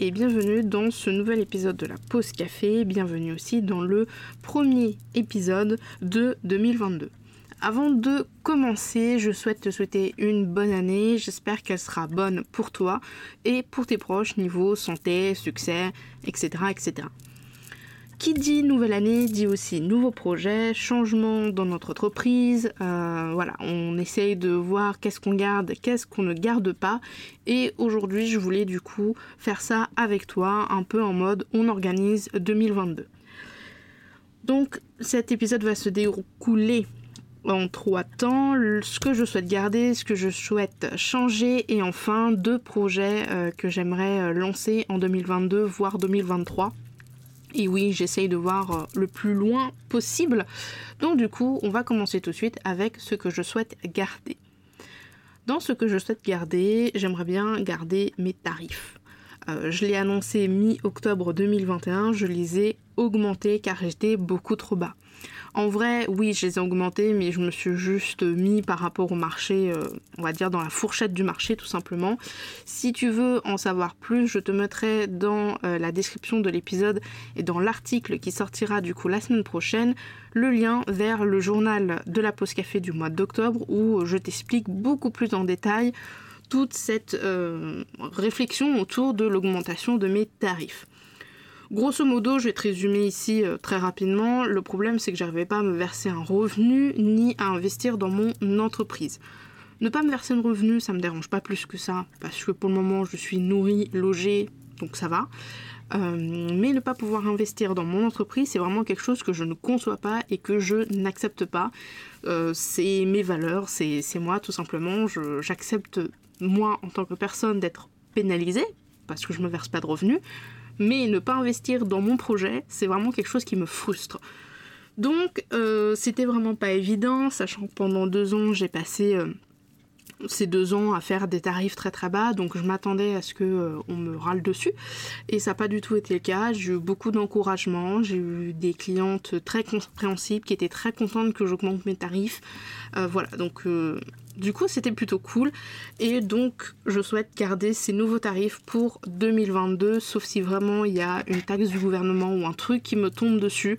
Et bienvenue dans ce nouvel épisode de la pause café, bienvenue aussi dans le premier épisode de 2022. Avant de commencer, je souhaite te souhaiter une bonne année, j'espère qu'elle sera bonne pour toi et pour tes proches niveau santé, succès, etc. etc. Qui dit nouvelle année dit aussi nouveaux projets, changement dans notre entreprise. Euh, voilà, on essaye de voir qu'est-ce qu'on garde, qu'est-ce qu'on ne garde pas. Et aujourd'hui, je voulais du coup faire ça avec toi, un peu en mode on organise 2022. Donc cet épisode va se dérouler en trois temps, ce que je souhaite garder, ce que je souhaite changer et enfin deux projets euh, que j'aimerais euh, lancer en 2022, voire 2023. Et oui, j'essaye de voir euh, le plus loin possible. Donc du coup, on va commencer tout de suite avec ce que je souhaite garder. Dans ce que je souhaite garder, j'aimerais bien garder mes tarifs. Euh, je l'ai annoncé mi-octobre 2021, je les ai augmentés car j'étais beaucoup trop bas. En vrai, oui, je les ai augmentés, mais je me suis juste mis par rapport au marché, euh, on va dire dans la fourchette du marché tout simplement. Si tu veux en savoir plus, je te mettrai dans euh, la description de l'épisode et dans l'article qui sortira du coup la semaine prochaine le lien vers le journal de la pause café du mois d'octobre où je t'explique beaucoup plus en détail toute cette euh, réflexion autour de l'augmentation de mes tarifs. Grosso modo, je vais te résumer ici euh, très rapidement. Le problème, c'est que j'arrivais pas à me verser un revenu ni à investir dans mon entreprise. Ne pas me verser un revenu, ça me dérange pas plus que ça, parce que pour le moment, je suis nourrie, logée, donc ça va. Euh, mais ne pas pouvoir investir dans mon entreprise, c'est vraiment quelque chose que je ne conçois pas et que je n'accepte pas. Euh, c'est mes valeurs, c'est moi tout simplement. J'accepte moi en tant que personne d'être pénalisée parce que je me verse pas de revenus, mais ne pas investir dans mon projet, c'est vraiment quelque chose qui me frustre. Donc, euh, c'était vraiment pas évident, sachant que pendant deux ans, j'ai passé euh, ces deux ans à faire des tarifs très très bas, donc je m'attendais à ce que euh, on me râle dessus, et ça n'a pas du tout été le cas. J'ai eu beaucoup d'encouragement, j'ai eu des clientes très compréhensibles qui étaient très contentes que j'augmente mes tarifs. voilà, donc du coup, c'était plutôt cool. Et donc, je souhaite garder ces nouveaux tarifs pour 2022, sauf si vraiment il y a une taxe du gouvernement ou un truc qui me tombe dessus.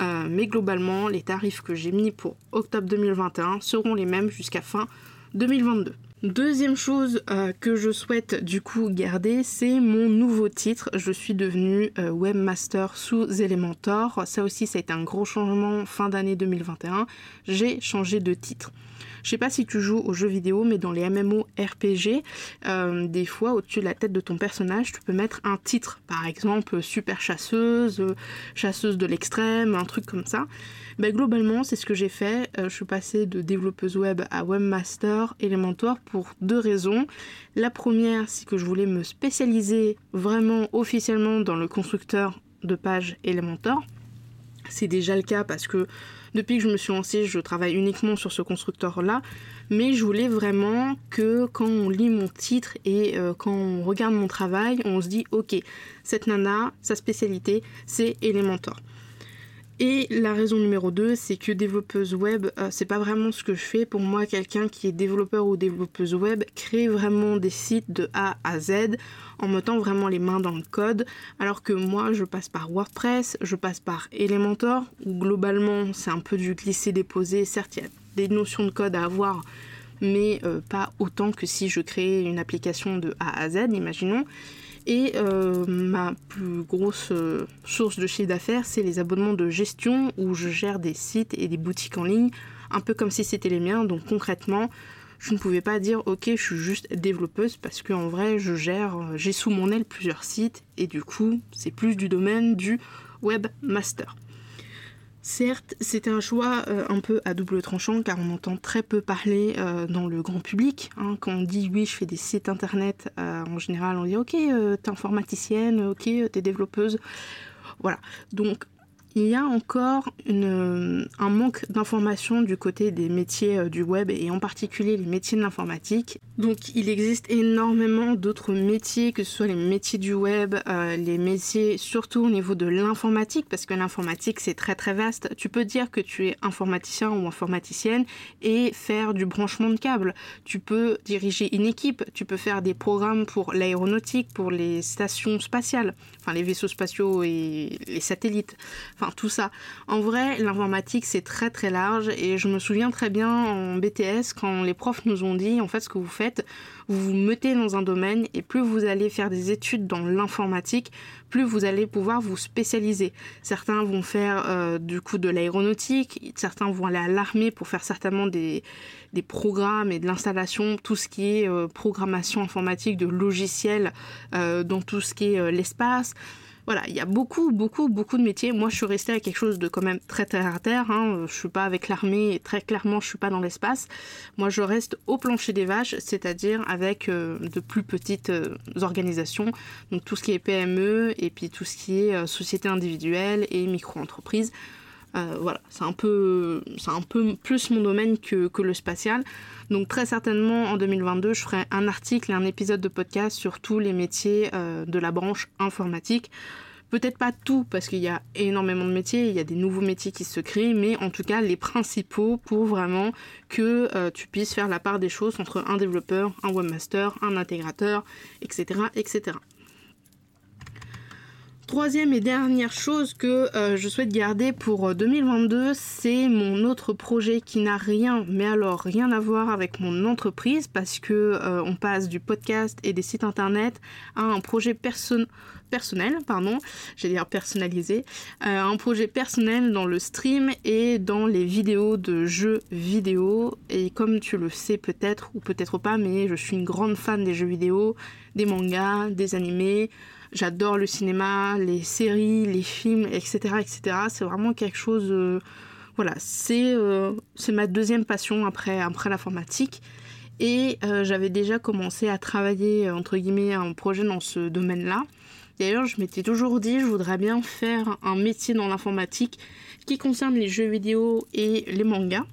Euh, mais globalement, les tarifs que j'ai mis pour octobre 2021 seront les mêmes jusqu'à fin 2022. Deuxième chose euh, que je souhaite du coup garder, c'est mon nouveau titre. Je suis devenue euh, webmaster sous Elementor. Ça aussi, ça a été un gros changement fin d'année 2021. J'ai changé de titre. Je sais pas si tu joues aux jeux vidéo, mais dans les MMO RPG, euh, des fois au-dessus de la tête de ton personnage, tu peux mettre un titre, par exemple super chasseuse, chasseuse de l'extrême, un truc comme ça. Ben, globalement, c'est ce que j'ai fait. Euh, je suis passée de développeuse web à webmaster Elementor pour deux raisons. La première, c'est que je voulais me spécialiser vraiment officiellement dans le constructeur de page Elementor. C'est déjà le cas parce que depuis que je me suis lancée, je travaille uniquement sur ce constructeur-là, mais je voulais vraiment que quand on lit mon titre et euh, quand on regarde mon travail, on se dit ok, cette nana, sa spécialité, c'est Elementor. Et la raison numéro 2, c'est que développeuse web, euh, c'est pas vraiment ce que je fais. Pour moi, quelqu'un qui est développeur ou développeuse web crée vraiment des sites de A à Z en mettant vraiment les mains dans le code. Alors que moi, je passe par WordPress, je passe par Elementor, où globalement, c'est un peu du glisser-déposer. Certes, il y a des notions de code à avoir, mais euh, pas autant que si je créais une application de A à Z, imaginons. Et euh, ma plus grosse euh, source de chiffre d'affaires, c'est les abonnements de gestion où je gère des sites et des boutiques en ligne, un peu comme si c'était les miens. Donc concrètement, je ne pouvais pas dire ok, je suis juste développeuse parce qu'en vrai, je gère, euh, j'ai sous mon aile plusieurs sites et du coup, c'est plus du domaine du webmaster. Certes, c'était un choix euh, un peu à double tranchant car on entend très peu parler euh, dans le grand public. Hein. Quand on dit oui, je fais des sites internet, euh, en général on dit ok, t'es informaticienne, ok, t'es développeuse. Voilà. Donc il y a encore une, un manque d'informations du côté des métiers euh, du web et en particulier les métiers de l'informatique. Donc il existe énormément d'autres métiers, que ce soit les métiers du web, euh, les métiers surtout au niveau de l'informatique, parce que l'informatique c'est très très vaste. Tu peux dire que tu es informaticien ou informaticienne et faire du branchement de câbles. Tu peux diriger une équipe, tu peux faire des programmes pour l'aéronautique, pour les stations spatiales, enfin les vaisseaux spatiaux et les satellites enfin tout ça. En vrai, l'informatique c'est très très large et je me souviens très bien en BTS quand les profs nous ont dit en fait ce que vous faites, vous vous mettez dans un domaine et plus vous allez faire des études dans l'informatique, plus vous allez pouvoir vous spécialiser. Certains vont faire euh, du coup de l'aéronautique, certains vont aller à l'armée pour faire certainement des, programmes et de l'installation, tout ce qui est euh, programmation informatique de logiciels euh, dans tout ce qui est l'espace. Voilà, il y a beaucoup, beaucoup, beaucoup de métiers. Moi, je suis restée à quelque chose de quand même très terre à terre. Hein. Je suis pas avec l'armée et très clairement, je suis pas dans l'espace. Moi, je reste au plancher des vaches, c'est-à-dire avec euh, de plus petites euh, organisations. Donc tout ce qui est PME et puis tout ce qui est euh, société individuelle et micro-entreprise. Voilà, c'est un peu, plus mon domaine que, que le spatial. Donc très certainement en 2022, je ferai un article et un épisode de podcast sur tous les métiers euh, de la branche informatique. Peut-être pas tout, parce qu'il y a énormément de métiers, il y a des nouveaux métiers qui se créent, mais en tout cas les principaux pour vraiment que euh, tu puisses faire la part des choses entre un développeur, un webmaster, un intégrateur, etc. etc. Troisième et dernière chose que euh, je souhaite garder pour 2022, euh, c'est mon autre projet qui n'a rien, mais alors rien à voir avec mon entreprise parce que euh, on passe du podcast et des sites internet à un projet personnel, pardon, j'allais dire personnalisé, un projet personnel dans le stream et dans les vidéos de jeux vidéo. Et comme tu le sais peut-être ou peut-être pas, mais je suis une grande fan des jeux vidéo, des mangas, des animés. J'adore le cinéma, les séries, les films, etc. etc. C'est vraiment quelque chose... Euh, voilà, euh, c'est ma deuxième passion après, après l'informatique. Et euh, j'avais déjà commencé à travailler, entre guillemets, un projet dans ce domaine-là. D'ailleurs, je m'étais toujours dit, je voudrais bien faire un métier dans l'informatique qui concerne les jeux vidéo et les mangas.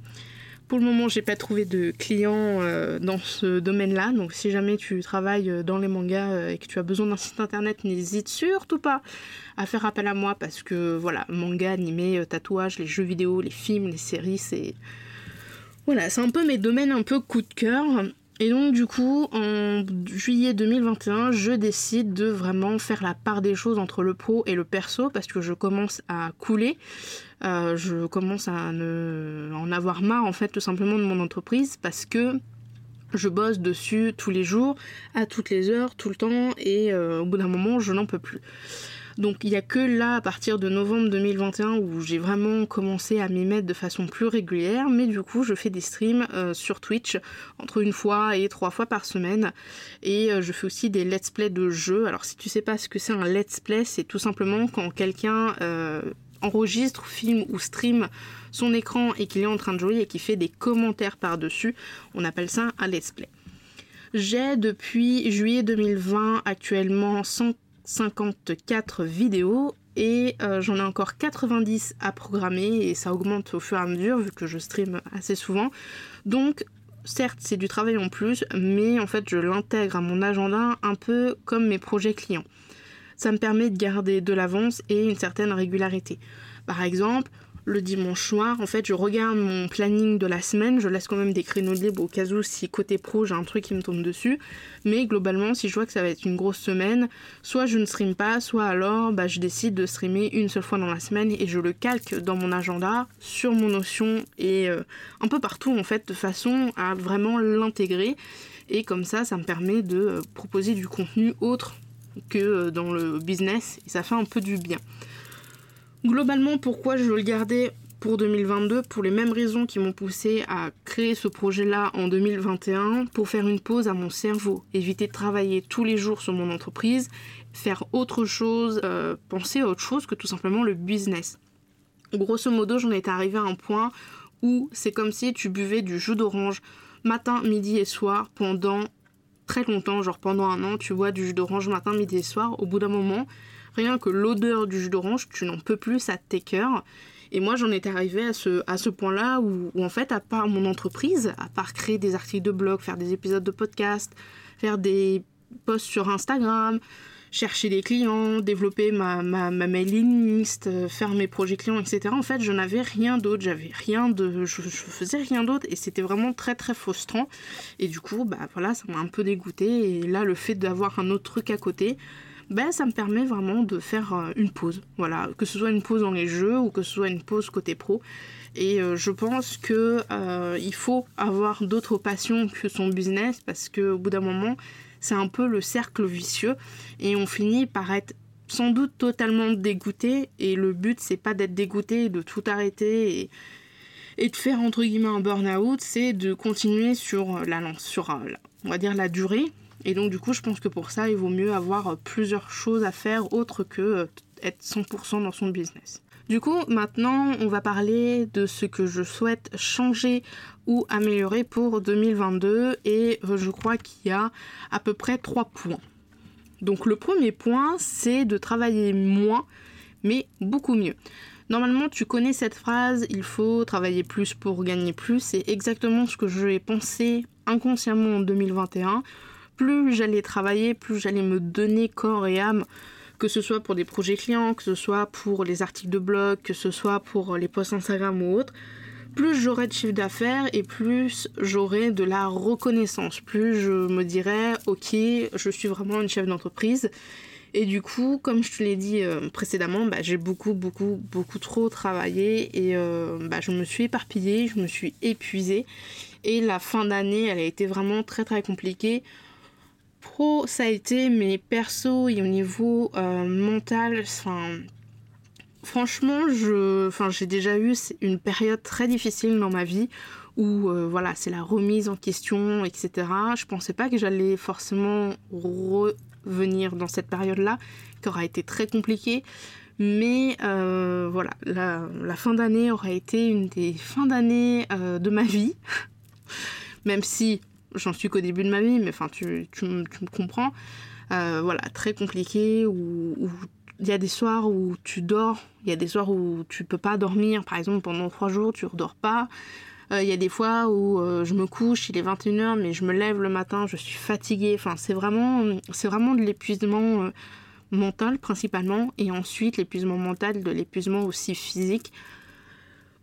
Pour le moment, j'ai pas trouvé de clients euh, dans ce domaine-là. Donc, si jamais tu travailles euh, dans les mangas euh, et que tu as besoin d'un site internet, n'hésite surtout pas à faire appel à moi parce que voilà, manga, animé, tatouage, les jeux vidéo, les films, les séries, c'est voilà, c'est un peu mes domaines un peu coup de cœur. Et donc du coup, en juillet 2021, je décide de vraiment faire la part des choses entre le pro et le perso parce que je commence à couler. Euh, je commence à en avoir marre en fait tout simplement de mon entreprise parce que je bosse dessus tous les jours, à toutes les heures, tout le temps et euh, au bout d'un moment je n'en peux plus. Donc il n'y a que là, à partir de novembre 2021, où j'ai vraiment commencé à m'y mettre de façon plus régulière, mais du coup je fais des streams euh, sur Twitch entre une fois et trois fois par semaine, et euh, je fais aussi des let's play de jeux. Alors si tu sais pas ce que c'est un let's play, c'est tout simplement quand quelqu'un euh, enregistre, filme ou stream son écran et qu'il est en train de jouer et qui fait des commentaires par-dessus. On appelle ça un let's play. J'ai depuis juillet 2020 actuellement 100 54 vidéos et euh, j'en ai encore 90 à programmer et ça augmente au fur et à mesure vu que je stream assez souvent. Donc certes c'est du travail en plus mais en fait je l'intègre à mon agenda un peu comme mes projets clients. Ça me permet de garder de l'avance et une certaine régularité. Par exemple, le dimanche soir. En fait, je regarde mon planning de la semaine. Je laisse quand même des créneaux libres au cas où si côté pro j'ai un truc qui me tombe dessus. Mais globalement, si je vois que ça va être une grosse semaine, soit je ne stream pas, soit alors bah, je décide de streamer une seule fois dans la semaine et je le calque dans mon agenda, sur mon notion et euh, un peu partout en fait, de façon à vraiment l'intégrer. Et comme ça, ça me permet de euh, proposer du contenu autre que euh, dans le business et ça fait un peu du bien. Globalement, pourquoi je le garder pour 2022 Pour les mêmes raisons qui m'ont poussé à créer ce projet-là en 2021, pour faire une pause à mon cerveau, éviter de travailler tous les jours sur mon entreprise, faire autre chose, euh, penser à autre chose que tout simplement le business. Grosso modo, j'en étais arrivé à un point où c'est comme si tu buvais du jus d'orange matin, midi et soir pendant très longtemps, genre pendant un an, tu bois du jus d'orange matin, midi et soir. Au bout d'un moment, rien que l'odeur du jus d'orange, tu n'en peux plus, ça t'écœure. Et moi, j'en étais arrivée à ce, à ce point-là où, en fait, à part mon entreprise, à part créer des articles de blog, faire des épisodes de podcast, faire des posts sur Instagram, chercher des clients, développer ma, ma, ma mailing list, euh, faire mes projets clients, etc. En fait, je n'avais rien d'autre, j'avais rien de. Je, faisais rien d'autre et c'était vraiment très très frustrant. Et du coup, bah voilà, ça m'a un peu dégoûté. Et là, le fait d'avoir un autre truc à côté, ben, ça me permet vraiment de faire euh, une pause. Voilà, que ce soit une pause dans les jeux ou que ce soit une pause côté pro. Et euh, je pense que euh, il faut avoir d'autres passions que son business parce qu'au bout d'un moment, c'est un peu le cercle vicieux et on finit par être sans doute totalement dégoûté. Et le but, c'est pas d'être dégoûté de tout arrêter et, de faire entre guillemets un burn-out, c'est de continuer sur la sur on va dire la durée et donc du coup, je pense que pour ça, il vaut mieux avoir euh, plusieurs choses à faire autres que euh, être 100% dans son business. Du coup, maintenant, on va parler de ce que je souhaite changer ou améliorer pour 2022 et euh, je crois qu'il y a à peu près trois points. Donc le premier point, c'est de travailler moins, mais beaucoup mieux. Normalement, tu connais cette phrase, il faut travailler plus pour gagner plus. C'est exactement ce que j'ai pensé inconsciemment en 2021 plus j'allais travailler, plus j'allais me donner corps et âme, que ce soit pour des projets clients, que ce soit pour les articles de blog, que ce soit pour les posts Instagram ou autres, plus j'aurais de chiffre d'affaires et plus j'aurais de la reconnaissance, plus je me dirais ok, je suis vraiment une chef d'entreprise. Et du coup, comme je te l'ai dit euh, précédemment, bah, j'ai beaucoup, beaucoup, beaucoup trop travaillé et euh, bah, je me suis éparpillée, je me suis épuisée. Et la fin d'année, elle a été vraiment très, très compliquée ça a été, mais perso et au niveau euh, mental, enfin, franchement, je, j'ai déjà eu une période très difficile dans ma vie où euh, voilà, c'est la remise en question, etc. Je pensais pas que j'allais forcément revenir dans cette période-là, qui aura été très compliquée. Mais euh, voilà, la, la fin d'année aura été une des fins d'année de ma vie. Même si j'en suis qu'au début de ma vie, mais enfin, tu, me comprends. Euh, voilà, très compliqué, où il y a des soirs où tu dors, il y a des soirs où tu peux pas dormir, par exemple pendant trois jours, tu redors pas. Euh, il y a des fois où euh, je me couche, il est 21h, mais je me lève le matin, je suis fatiguée. Enfin, c'est vraiment, c'est vraiment de l'épuisement mental principalement, et ensuite l'épuisement mental, de l'épuisement aussi physique.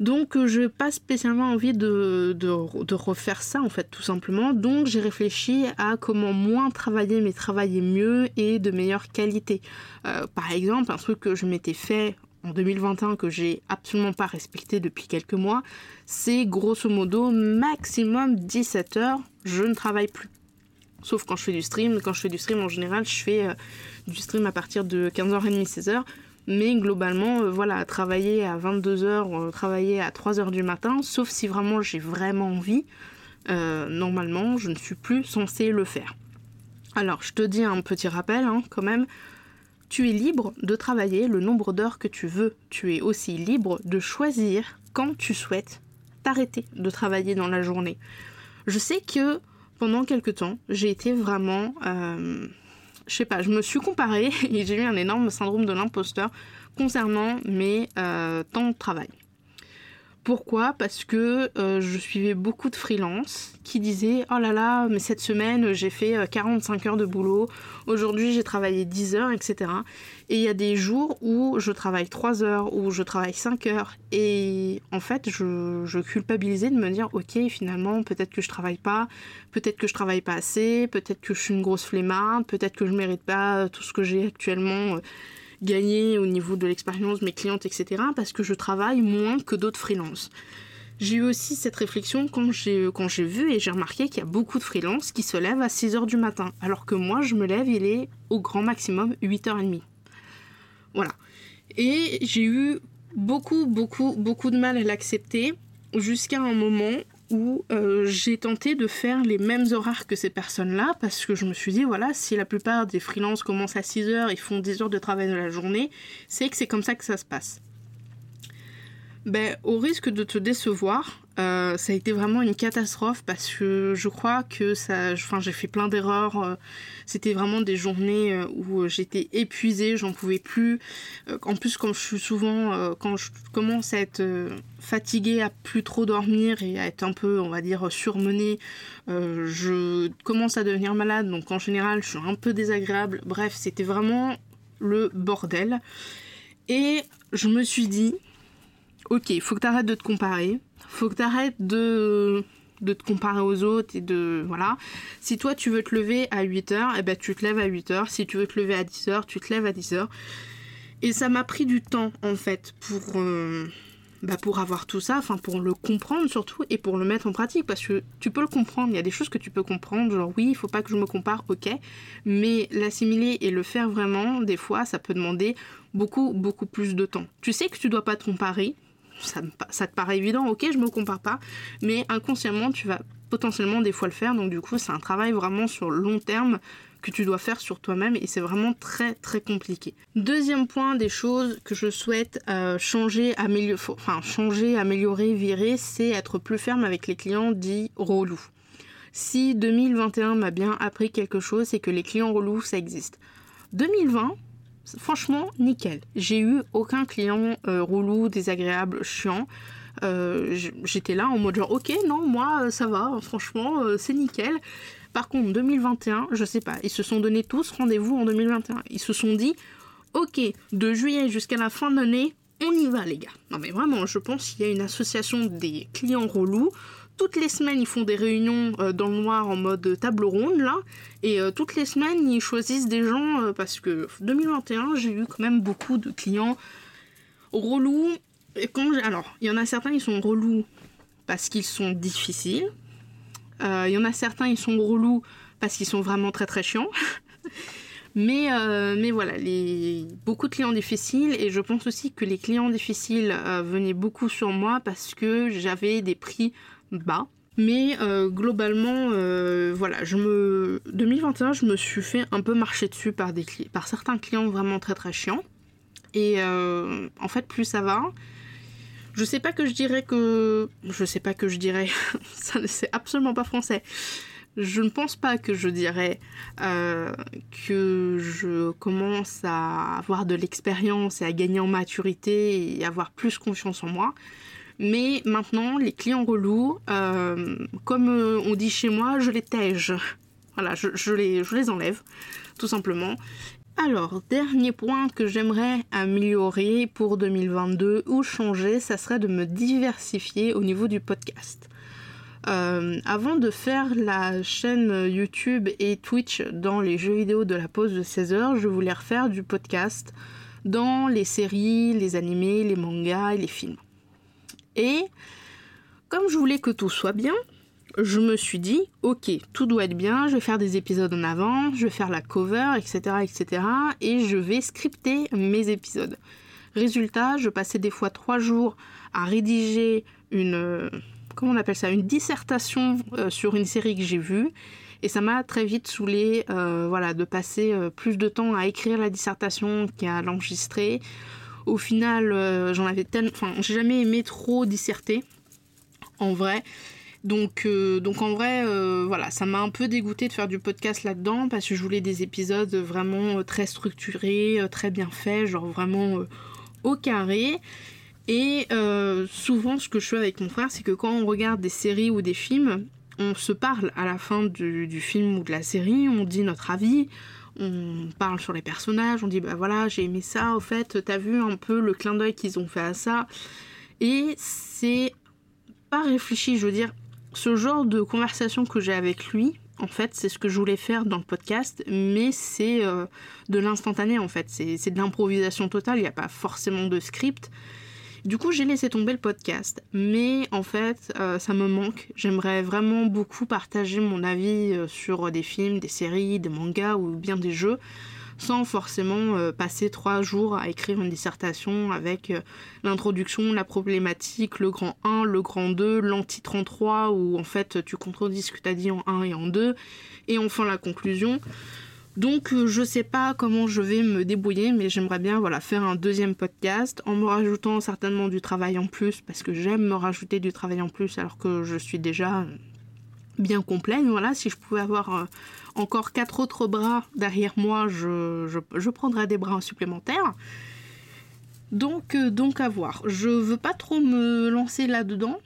Donc euh, je n'ai pas spécialement envie de, refaire ça en fait tout simplement. Donc j'ai réfléchi à comment moins travailler mais travailler mieux et de meilleure qualité. Euh, par exemple un truc que je m'étais fait en 2021 que j'ai absolument pas respecté depuis quelques mois, c'est grosso modo maximum 17 heures, je ne travaille plus. Sauf quand je fais du stream. Quand je fais du stream en général, je fais euh, du stream à partir de 15h30, 16h. Mais globalement, euh, voilà, travailler à 22h, euh, travailler à 3h du matin, sauf si vraiment j'ai vraiment envie, euh, normalement, je ne suis plus censée le faire. Alors, je te dis un petit rappel hein, quand même. Tu es libre de travailler le nombre d'heures que tu veux. Tu es aussi libre de choisir quand tu souhaites t'arrêter de travailler dans la journée. Je sais que pendant quelques temps, j'ai été vraiment je sais pas, je me suis comparée et j'ai eu un énorme syndrome de l'imposteur concernant mes euh, temps de travail. Pourquoi? Parce que euh, je suivais beaucoup de freelance qui disaient Oh là là, mais cette semaine j'ai fait 45 euh, heures de boulot, aujourd'hui j'ai travaillé 10 heures, etc. Et il y a des jours où je travaille 3 heures, où je travaille 5 heures. Et en fait, je, culpabilisais de me dire Ok, finalement, peut-être que je travaille pas, peut-être que je travaille pas assez, peut-être que je suis une grosse flemmarde, peut-être que je mérite pas tout ce que j'ai actuellement gagner au niveau de l'expérience mes clientes, etc. parce que je travaille moins que d'autres freelances. J'ai eu aussi cette réflexion quand j'ai, quand j'ai vu et j'ai remarqué qu'il y a beaucoup de freelances qui se lèvent à 6h du matin, alors que moi je me lève, il est au grand maximum 8h30. Voilà. Et j'ai eu beaucoup, beaucoup, beaucoup de mal à l'accepter jusqu'à un moment où euh, j'ai tenté de faire les mêmes horaires que ces personnes-là parce que je me suis dit, voilà, si la plupart des freelances commencent à 6 heures, ils font 10 heures de travail de la journée, c'est que c'est comme ça que ça se passe. Ben, au risque de te décevoir, euh, ça a été vraiment une catastrophe parce que je crois que ça, enfin, j'ai fait plein d'erreurs. Euh, c'était vraiment des journées euh, où j'étais épuisée, j'en pouvais plus. En plus, comme je suis souvent, quand je commence à être fatiguée, à plus trop dormir et à être un peu, on va dire, surmenée, je commence à devenir malade. Donc en général, je suis un peu désagréable. Bref, c'était vraiment le bordel. Et je me suis dit, ok, il faut que tu arrêtes de te comparer faut que tu arrêtes de, de te comparer aux autres et de. Voilà. Si toi tu veux te lever à 8h, eh ben tu te lèves à 8h. Si tu veux te lever à 10h, tu te lèves à 10h. Et ça m'a pris du temps en fait pour. Euh, bah pour avoir tout ça, enfin pour le comprendre surtout et pour le mettre en pratique parce que tu peux le comprendre, il y a des choses que tu peux comprendre, genre oui, il faut pas que je me compare, ok, mais l'assimiler et le faire vraiment, des fois, ça peut demander beaucoup, beaucoup plus de temps. Tu sais que tu dois pas te comparer, ça, te paraît évident, ok, je me compare pas, mais inconsciemment, tu vas potentiellement des fois le faire, donc du coup, c'est un travail vraiment sur long terme que tu dois faire sur toi-même et c'est vraiment très très compliqué. Deuxième point des choses que je souhaite euh, changer, améliorer, changer, améliorer, virer, c'est être plus ferme avec les clients dits relous. Si 2021 m'a bien appris quelque chose, c'est que les clients relous, ça existe. 2020, franchement, nickel. J'ai eu aucun client euh, relou, désagréable, chiant. Euh, j'étais là en mode genre, ok, non, moi, euh, ça va, franchement, c'est nickel. Par contre, 2021, je sais pas, ils se sont donné tous rendez-vous en 2021. Ils se sont dit, ok, de juillet jusqu'à la fin de l'année, on y va, les gars. Non, mais vraiment, je pense qu'il y a une association des clients relous toutes les semaines, ils font des réunions euh, dans le noir en mode table ronde, là. Et euh, toutes les semaines, ils choisissent des gens euh, parce que 2021, j'ai eu quand même beaucoup de clients relous. Et quand alors, il y en a certains, ils sont relous parce qu'ils sont difficiles. Il y en a certains, ils sont relous parce qu'ils sont vraiment très très chiants. mais, mais voilà, les... beaucoup de clients difficiles. Et je pense aussi que les clients difficiles venaient beaucoup sur moi parce que j'avais des prix bas. Mais euh, globalement, euh, voilà, je me 2021, je me suis fait un peu marcher dessus par des par certains clients vraiment très très chiants. Et euh, en fait, plus ça va, je sais pas que je dirais que, je sais pas que je dirais, ça c'est absolument pas français. Je ne pense pas que je dirais que je commence à avoir de l'expérience et à gagner en maturité et avoir plus confiance en moi. Mais maintenant, les clients relous, euh, comme euh, on dit chez moi, je les tège. Voilà, je, les, enlève, tout simplement. Alors, dernier point que j'aimerais améliorer pour 2022 ou changer, ça serait de me diversifier au niveau du podcast. Euh, avant de faire la chaîne YouTube et Twitch dans les jeux vidéo de la pause de 16h, je voulais refaire du podcast dans les séries, les animés, les mangas et les films. Et comme je voulais que tout soit bien, je me suis dit, ok, tout doit être bien, je vais faire des épisodes en avant, je vais faire la cover, etc., etc., et je vais scripter mes épisodes. Résultat, je passais des fois trois jours à rédiger une, comment on appelle ça, une dissertation euh, sur une série que j'ai vue, et ça m'a très vite saoulé, euh, voilà, de passer euh, plus de temps à écrire la dissertation qu'à l'enregistrer. Au final, euh, j'en avais tellement. Enfin, j'ai jamais aimé trop disserter, en vrai. Donc, euh, donc en vrai, euh, voilà, ça m'a un peu dégoûté de faire du podcast là-dedans parce que je voulais des épisodes vraiment très structurés, très bien faits, genre vraiment au carré. Et souvent, ce que je fais avec mon frère, c'est que quand on regarde des séries ou des films, on se parle à la fin du, du film ou de la série, on dit notre avis, on parle sur les personnages, on dit bah voilà, j'ai aimé ça, au fait, t'as vu un peu le clin d'œil qu'ils ont fait à ça. Et c'est pas réfléchi, je veux dire, ce genre de conversation que j'ai avec lui, en fait, c'est ce que je voulais faire dans le podcast, mais c'est euh, de l'instantané en fait, c'est de l'improvisation totale, il n'y a pas forcément de script. Du coup, j'ai laissé tomber le podcast, mais en fait, euh, ça me manque. J'aimerais vraiment beaucoup partager mon avis euh, sur des films, des séries, des mangas ou bien des jeux, sans forcément euh, passer trois jours à écrire une dissertation avec l'introduction, la problématique, le grand 1, le grand 2, l'anti-33, 33, où en fait tu contredis ce que tu as dit en 1 et en 2, et enfin la conclusion. Donc euh, je sais pas comment je vais me débrouiller, mais j'aimerais bien voilà faire un deuxième podcast en me rajoutant certainement du travail en plus parce que j'aime me rajouter du travail en plus alors que je suis déjà bien complet. Voilà, si je pouvais avoir euh, encore quatre autres bras derrière moi, je, je, prendrais des bras supplémentaires. Donc, euh, donc à voir. Je veux pas trop me lancer là-dedans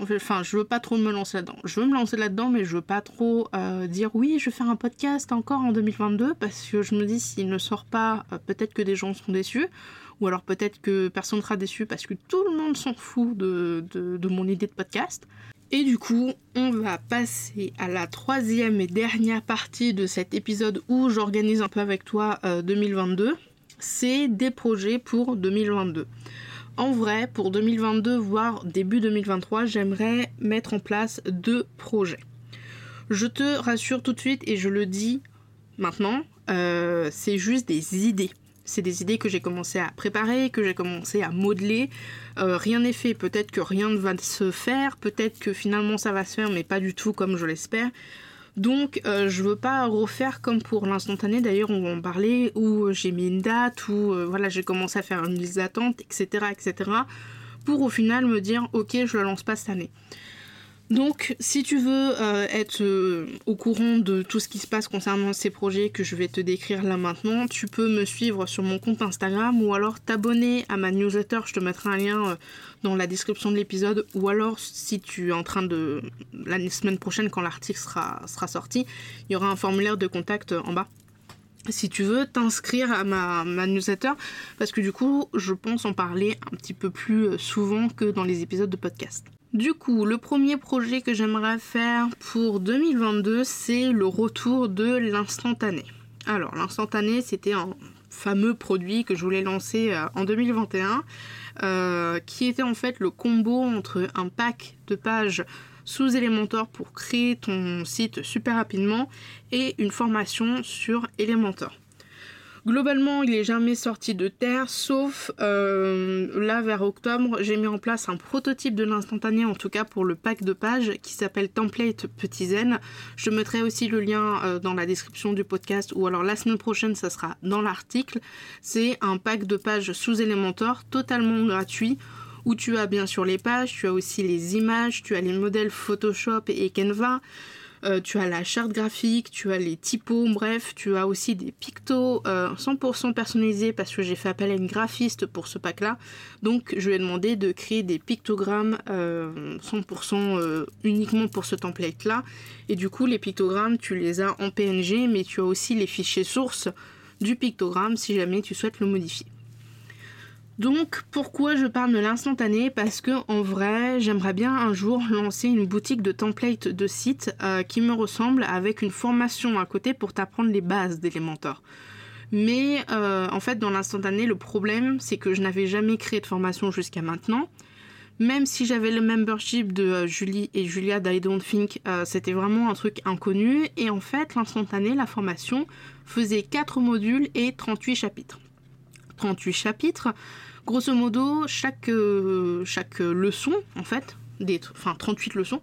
Enfin, je veux pas trop me lancer là-dedans. Je veux me lancer là-dedans, mais je veux pas trop euh, dire oui, je vais faire un podcast encore en 2022 parce que je me dis s'il ne sort pas, euh, peut-être que des gens seront déçus. Ou alors peut-être que personne ne sera déçu parce que tout le monde s'en fout de, mon idée de podcast. Et du coup, on va passer à la troisième et dernière partie de cet épisode où j'organise un peu avec toi 2022. Euh, C'est des projets pour 2022. En vrai, pour 2022, voire début 2023, j'aimerais mettre en place deux projets. Je te rassure tout de suite et je le dis maintenant, euh, c'est juste des idées. C'est des idées que j'ai commencé à préparer, que j'ai commencé à modeler. Euh, rien n'est fait, peut-être que rien ne va se faire, peut-être que finalement ça va se faire, mais pas du tout comme je l'espère. Donc euh, je veux pas refaire comme pour l'instantané, d'ailleurs on va en parler, où j'ai mis une date, où euh, voilà j'ai commencé à faire une liste d'attente, etc., etc. Pour au final me dire ok je le lance pas cette année. Donc, si tu veux euh, être euh, au courant de tout ce qui se passe concernant ces projets que je vais te décrire là maintenant, tu peux me suivre sur mon compte Instagram ou alors t'abonner à ma newsletter. Je te mettrai un lien euh, dans la description de l'épisode. Ou alors, si tu es en train de. La semaine prochaine, quand l'article sera, sorti, il y aura un formulaire de contact en bas si tu veux t'inscrire à ma, newsletter, parce que du coup, je pense en parler un petit peu plus souvent que dans les épisodes de podcast. Du coup, le premier projet que j'aimerais faire pour 2022, c'est le retour de l'instantané. Alors, l'instantané, c'était un fameux produit que je voulais lancer euh, en 2021, euh, qui était en fait le combo entre un pack de pages sous Elementor pour créer ton site super rapidement et une formation sur Elementor. Globalement, il est jamais sorti de terre, sauf euh, là vers octobre, j'ai mis en place un prototype de l'instantané, en tout cas pour le pack de pages, qui s'appelle Template Petit Zen. Je mettrai aussi le lien euh, dans la description du podcast, ou alors la semaine prochaine, ça sera dans l'article. C'est un pack de pages sous Elementor, totalement gratuit où tu as bien sûr les pages, tu as aussi les images, tu as les modèles Photoshop et Canva, euh, tu as la charte graphique, tu as les typos, bref, tu as aussi des pictos 100% euh, personnalisés parce que j'ai fait appel à une graphiste pour ce pack-là. Donc je lui ai demandé de créer des pictogrammes 100% euh, uniquement pour ce template-là. Et du coup, les pictogrammes, tu les as en PNG, mais tu as aussi les fichiers sources du pictogramme si jamais tu souhaites le modifier. Donc pourquoi je parle de l'instantané? Parce que en vrai, j'aimerais bien un jour lancer une boutique de templates de sites euh, qui me ressemble avec une formation à côté pour t'apprendre les bases d'Elementor. Mais euh, en fait, dans l'instantané, le problème, c'est que je n'avais jamais créé de formation jusqu'à maintenant. Même si j'avais le membership de euh, Julie et Julia d'I Don't Think, c'était vraiment un truc inconnu. Et en fait, l'instantané, la formation, faisait 4 modules et 38 chapitres. 38 chapitres. Grosso modo, chaque, euh, chaque leçon, en fait, des, enfin 38 leçons,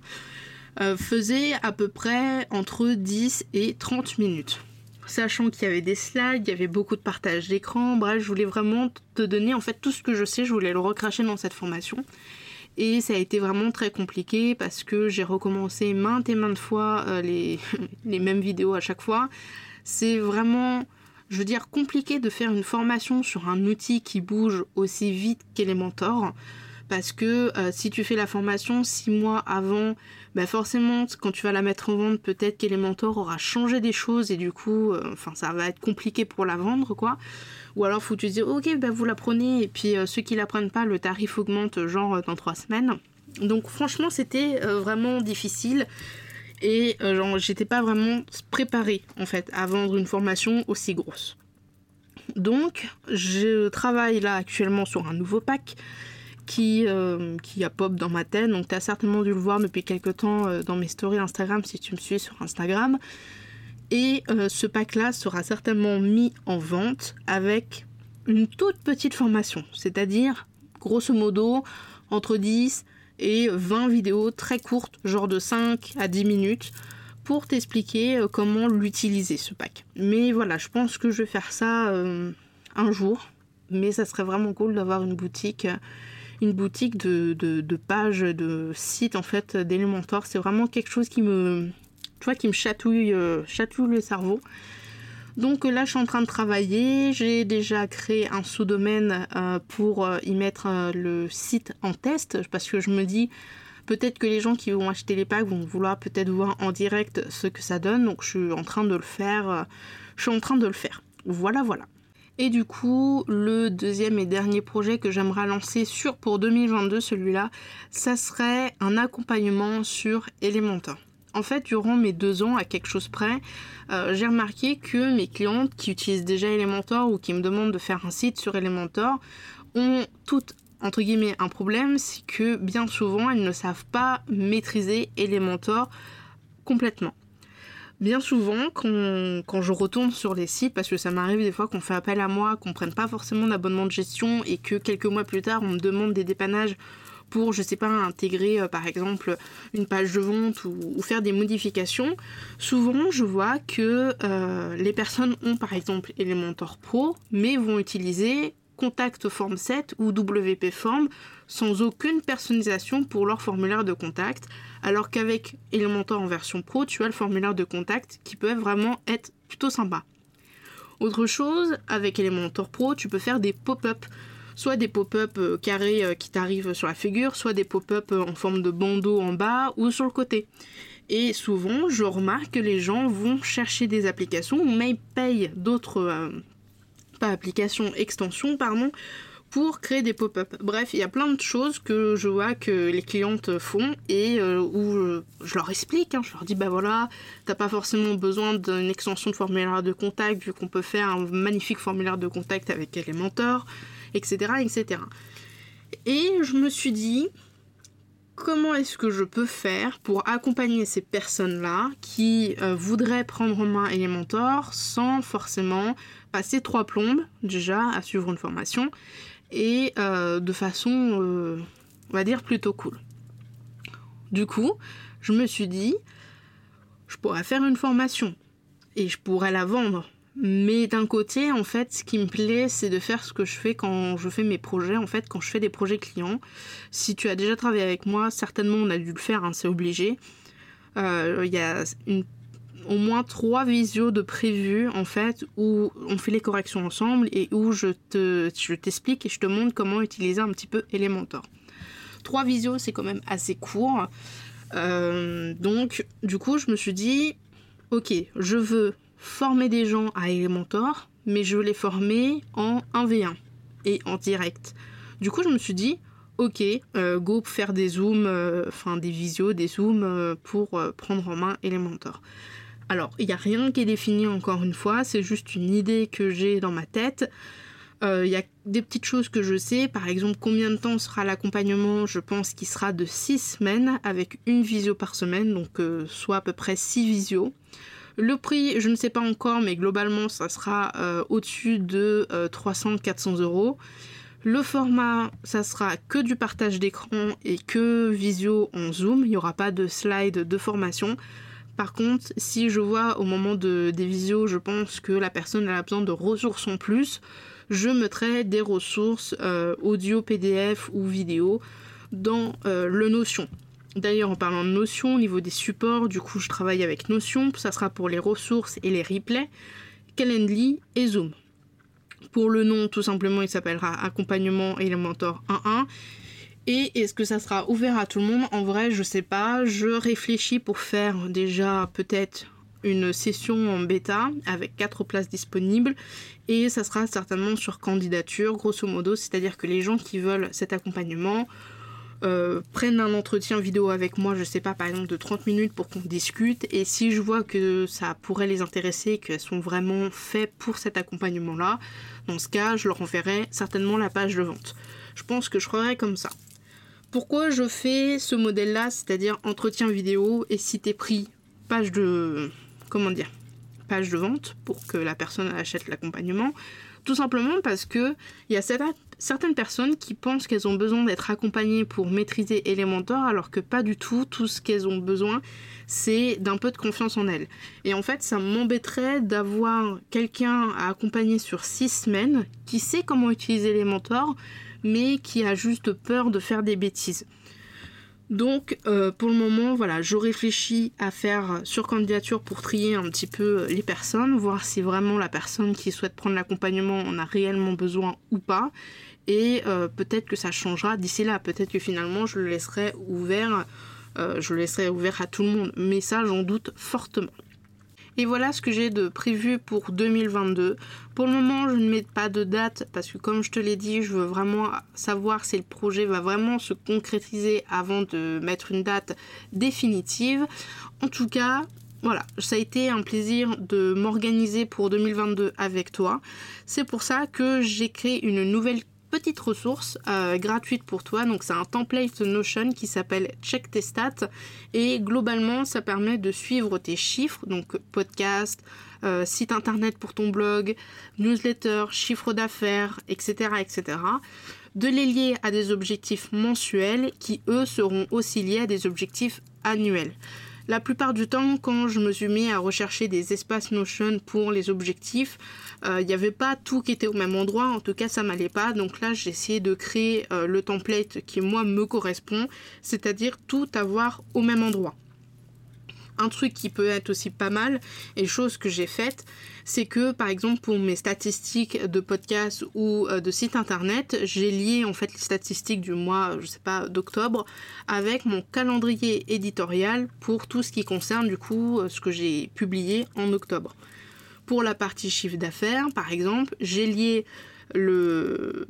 euh, faisait à peu près entre 10 et 30 minutes. Sachant qu'il y avait des slides, il y avait beaucoup de partage d'écran, bref, je voulais vraiment te donner en fait tout ce que je sais, je voulais le recracher dans cette formation. Et ça a été vraiment très compliqué parce que j'ai recommencé maintes et maintes fois euh, les, les mêmes vidéos à chaque fois. C'est vraiment je veux dire, compliqué de faire une formation sur un outil qui bouge aussi vite qu'Elementor. Parce que euh, si tu fais la formation six mois avant, bah forcément, quand tu vas la mettre en vente, peut-être qu'Elementor aura changé des choses et du coup, euh, enfin, ça va être compliqué pour la vendre, quoi. Ou alors, faut que tu te dises, ok, bah vous la prenez et puis euh, ceux qui la prennent pas, le tarif augmente genre dans trois semaines. Donc, franchement, c'était vraiment difficile et euh, j'étais pas vraiment préparée en fait à vendre une formation aussi grosse. Donc je travaille là actuellement sur un nouveau pack qui, euh, qui a pop dans ma tête. Donc tu as certainement dû le voir depuis quelques temps euh, dans mes stories Instagram si tu me suis sur Instagram. Et ce pack là sera certainement mis en vente avec une toute petite formation. C'est-à-dire grosso modo entre 10 et 20 vidéos très courtes, genre de 5 à 10 minutes, pour t'expliquer euh, comment l'utiliser ce pack. Mais voilà, je pense que je vais faire ça euh, un jour. Mais ça serait vraiment cool d'avoir une boutique, une boutique de, pages, de sites en fait d'Elementor. C'est vraiment quelque chose qui me, tu vois, qui me chatouille, euh, chatouille le cerveau. Donc là, je suis en train de travailler. J'ai déjà créé un sous-domaine pour y mettre le site en test parce que je me dis Peut-être que les gens qui vont acheter les packs vont vouloir peut-être voir en direct ce que ça donne. Donc je suis en train de le faire. Euh, je suis en train de le faire. Voilà, voilà. Et du coup, le deuxième et dernier projet que j'aimerais lancer sur pour 2022, celui-là, ça serait un accompagnement sur Elementor. En fait, durant mes deux ans, à quelque chose près, euh, j'ai remarqué que mes clientes qui utilisent déjà Elementor ou qui me demandent de faire un site sur Elementor ont toutes entre guillemets un problème, c'est que bien souvent elles ne savent pas maîtriser Elementor complètement. Bien souvent, quand, je retourne sur les sites, parce que ça m'arrive des fois qu'on fait appel à moi, qu'on prenne pas forcément d'abonnement de gestion et que quelques mois plus tard on me demande des dépannages pour, je sais pas, intégrer euh, par exemple une page de vente ou, faire des modifications, souvent je vois que euh, les personnes ont par exemple Elementor Pro, mais vont utiliser Contact Form 7 ou WP Form sans aucune personnalisation pour leur formulaire de contact, alors qu'avec Elementor en version pro, tu as le formulaire de contact qui peut vraiment être plutôt sympa. Autre chose, avec Elementor Pro, tu peux faire des pop-up soit des pop-up euh, carrés euh, qui t'arrivent sur la figure, soit des pop-up euh, en forme de bandeau en bas ou sur le côté. Et souvent, je remarque que les gens vont chercher des applications, mais payent d'autres pas application, extension, pardon, pour créer des pop-up. Bref, il y a plein de choses que je vois que les clientes font et où je, leur explique, hein. je leur dis bah voilà, t'as pas forcément besoin d'une extension de formulaire de contact vu qu'on peut faire un magnifique formulaire de contact avec Elementor, etc. etc. Et je me suis dit, comment est-ce que je peux faire pour accompagner ces personnes-là qui euh, voudraient prendre en main Elementor sans forcément passer trois plombes déjà à suivre une formation et euh, de façon, euh, on va dire, plutôt cool. Du coup, je me suis dit, je pourrais faire une formation et je pourrais la vendre. Mais d'un côté, en fait, ce qui me plaît, c'est de faire ce que je fais quand je fais mes projets, en fait, quand je fais des projets clients. Si tu as déjà travaillé avec moi, certainement on a dû le faire, hein, c'est obligé. Euh, il y a au moins trois visios de prévus en fait où on fait les corrections ensemble et où je te je t'explique et je te montre comment utiliser un petit peu Elementor. Trois visios c'est quand même assez court. Euh, donc du coup je me suis dit ok je veux former des gens à Elementor mais je les former en 1v1 et en direct. Du coup je me suis dit ok, euh, go faire des zooms, euh, enfin des visios, des zooms pour prendre en main Elementor. Alors, il n'y a rien qui est défini encore une fois, c'est juste une idée que j'ai dans ma tête. Euh, il y a des petites choses que je sais, par exemple combien de temps sera l'accompagnement, je pense qu'il sera de 6 semaines avec une visio par semaine, donc euh, soit à peu près 6 visios. Le prix, je ne sais pas encore, mais globalement, ça sera euh, au-dessus de 300-400 euros. Le format, ça sera que du partage d'écran et que visio en Zoom. Il n'y aura pas de slide de formation. Par contre, si je vois au moment de, des visios, je pense que la personne a besoin de ressources en plus, je mettrai des ressources euh, audio, PDF ou vidéo dans euh, le Notion. D'ailleurs, en parlant de Notion, au niveau des supports, du coup, je travaille avec Notion. Ça sera pour les ressources et les replays, Calendly et Zoom. Pour le nom, tout simplement, il s'appellera Accompagnement Elementor 1.1. Et est-ce que ça sera ouvert à tout le monde? En vrai, je sais pas. Je réfléchis pour faire déjà peut-être une session en bêta avec quatre places disponibles et ça sera certainement sur candidature grosso modo, c'est-à-dire que les gens qui veulent cet accompagnement euh, prennent un entretien vidéo avec moi, je sais pas, par exemple de 30 minutes pour qu'on discute et si je vois que ça pourrait les intéresser, qu'elles sont vraiment faites pour cet accompagnement-là, dans ce cas, je leur enverrai certainement la page de vente. Je pense que je ferai comme ça. Pourquoi je fais ce modèle-là, c'est-à-dire entretien vidéo et si t'es pris, page de comment dire, page de vente pour que la personne achète l'accompagnement? Tout simplement parce que il y a certaines personnes qui pensent qu'elles ont besoin d'être accompagnées pour maîtriser Elementor alors que pas du tout, tout ce qu'elles ont besoin c'est d'un peu de confiance en elles. Et en fait ça m'embêterait d'avoir quelqu'un à accompagner sur six semaines qui sait comment utiliser Elementor mais qui a juste peur de faire des bêtises. Donc euh, pour le moment, voilà, je réfléchis à faire sur candidature pour trier un petit peu les personnes, voir si vraiment la personne qui souhaite prendre l'accompagnement en a réellement besoin ou pas. Et euh, peut-être que ça changera d'ici là. Peut-être que finalement je le laisserai ouvert, euh, je le laisserai ouvert à tout le monde. Mais ça, j'en doute fortement. Et voilà ce que j'ai de prévu pour 2022. Pour le moment, je ne mets pas de date parce que comme je te l'ai dit, je veux vraiment savoir si le projet va vraiment se concrétiser avant de mettre une date définitive. En tout cas, voilà, ça a été un plaisir de m'organiser pour 2022 avec toi. C'est pour ça que j'ai créé une nouvelle petite ressource euh, gratuite pour toi. Donc c'est un template Notion qui s'appelle Check tes stats et globalement ça permet de suivre tes chiffres, donc podcast, euh, site internet pour ton blog, newsletter, chiffre d'affaires, etc., etc. De les lier à des objectifs mensuels qui eux seront aussi liés à des objectifs annuels. La plupart du temps, quand je me suis mis à rechercher des espaces Notion pour les objectifs, il euh, n'y avait pas tout qui était au même endroit, en tout cas ça m'allait pas. Donc là, j'ai essayé de créer euh, le template qui moi me correspond, c'est-à-dire tout avoir au même endroit. Un truc qui peut être aussi pas mal, et chose que j'ai faite, c'est que par exemple pour mes statistiques de podcast ou euh, de site internet, j'ai lié en fait les statistiques du mois, je sais pas, d'octobre avec mon calendrier éditorial pour tout ce qui concerne du coup ce que j'ai publié en octobre. Pour la partie chiffre d'affaires, par exemple, j'ai lié le,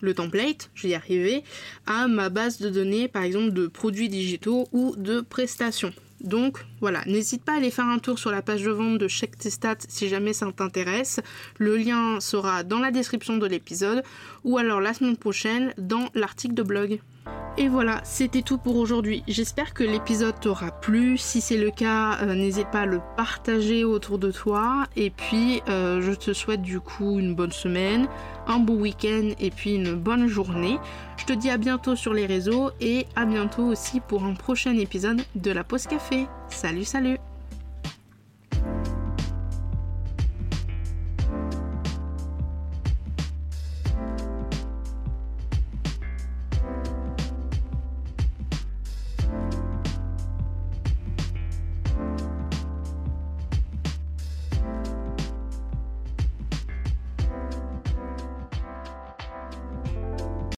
le template, je vais y arriver, à ma base de données, par exemple, de produits digitaux ou de prestations. Donc voilà, n'hésite pas à aller faire un tour sur la page de vente de Check tes stats si jamais ça t'intéresse. Le lien sera dans la description de l'épisode ou alors la semaine prochaine dans l'article de blog. Et voilà, c'était tout pour aujourd'hui. J'espère que l'épisode t'aura plu. Si c'est le cas, euh, n'hésite pas à le partager autour de toi. Et puis, euh, je te souhaite du coup une bonne semaine, un beau week-end et puis une bonne journée. Je te dis à bientôt sur les réseaux et à bientôt aussi pour un prochain épisode de la pause café. Salut, salut